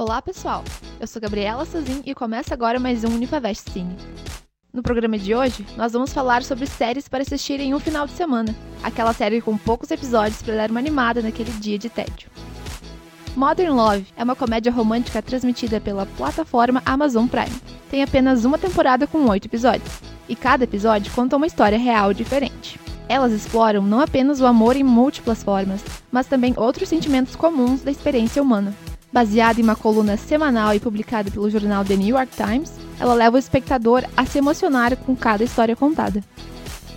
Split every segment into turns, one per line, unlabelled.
Olá, pessoal! Eu sou Gabriela Sazin e começa agora mais um Unifavest Cine. No programa de hoje, nós vamos falar sobre séries para assistir em um final de semana, aquela série com poucos episódios para dar uma animada naquele dia de tédio. Modern Love é uma comédia romântica transmitida pela plataforma Amazon Prime. Tem apenas uma temporada com oito episódios, e cada episódio conta uma história real diferente. Elas exploram não apenas o amor em múltiplas formas, mas também outros sentimentos comuns da experiência humana. Baseada em uma coluna semanal e publicada pelo jornal The New York Times, ela leva o espectador a se emocionar com cada história contada.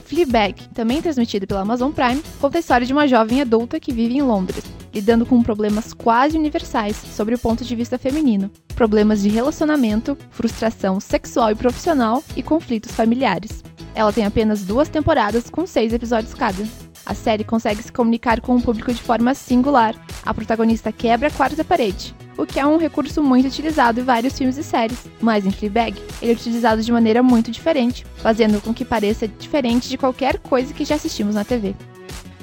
Fleabag, também transmitida pela Amazon Prime, conta a história de uma jovem adulta que vive em Londres, lidando com problemas quase universais sobre o ponto de vista feminino, problemas de relacionamento, frustração sexual e profissional e conflitos familiares. Ela tem apenas duas temporadas com seis episódios cada. A série consegue se comunicar com o público de forma singular. A protagonista quebra a quarta parede, o que é um recurso muito utilizado em vários filmes e séries, mas em Fleabag ele é utilizado de maneira muito diferente, fazendo com que pareça diferente de qualquer coisa que já assistimos na TV.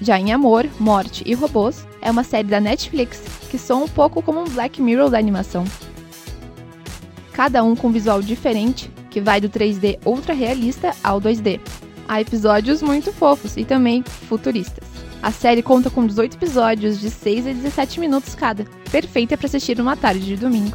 Já em Amor, Morte e Robôs, é uma série da Netflix que soa um pouco como um Black Mirror da animação. Cada um com visual diferente, que vai do 3D ultra realista ao 2D. Há episódios muito fofos e também futuristas. A série conta com 18 episódios de 6 a 17 minutos cada, perfeita para assistir numa tarde de domingo.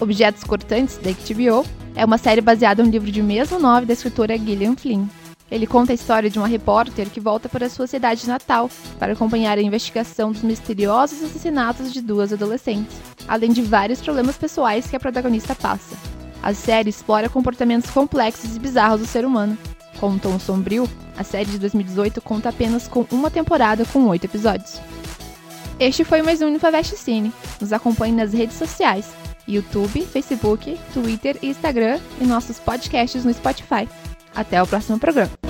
Objetos Cortantes, da HBO, é uma série baseada no livro de mesmo nome da escritora Gillian Flynn. Ele conta a história de uma repórter que volta para sua cidade natal para acompanhar a investigação dos misteriosos assassinatos de duas adolescentes, além de vários problemas pessoais que a protagonista passa. A série explora comportamentos complexos e bizarros do ser humano. Com um tom sombrio, a série de 2018 conta apenas com uma temporada com oito episódios. Este foi mais um Infavest Cine. Nos acompanhe nas redes sociais: YouTube, Facebook, Twitter e Instagram e nossos podcasts no Spotify. Até o próximo programa.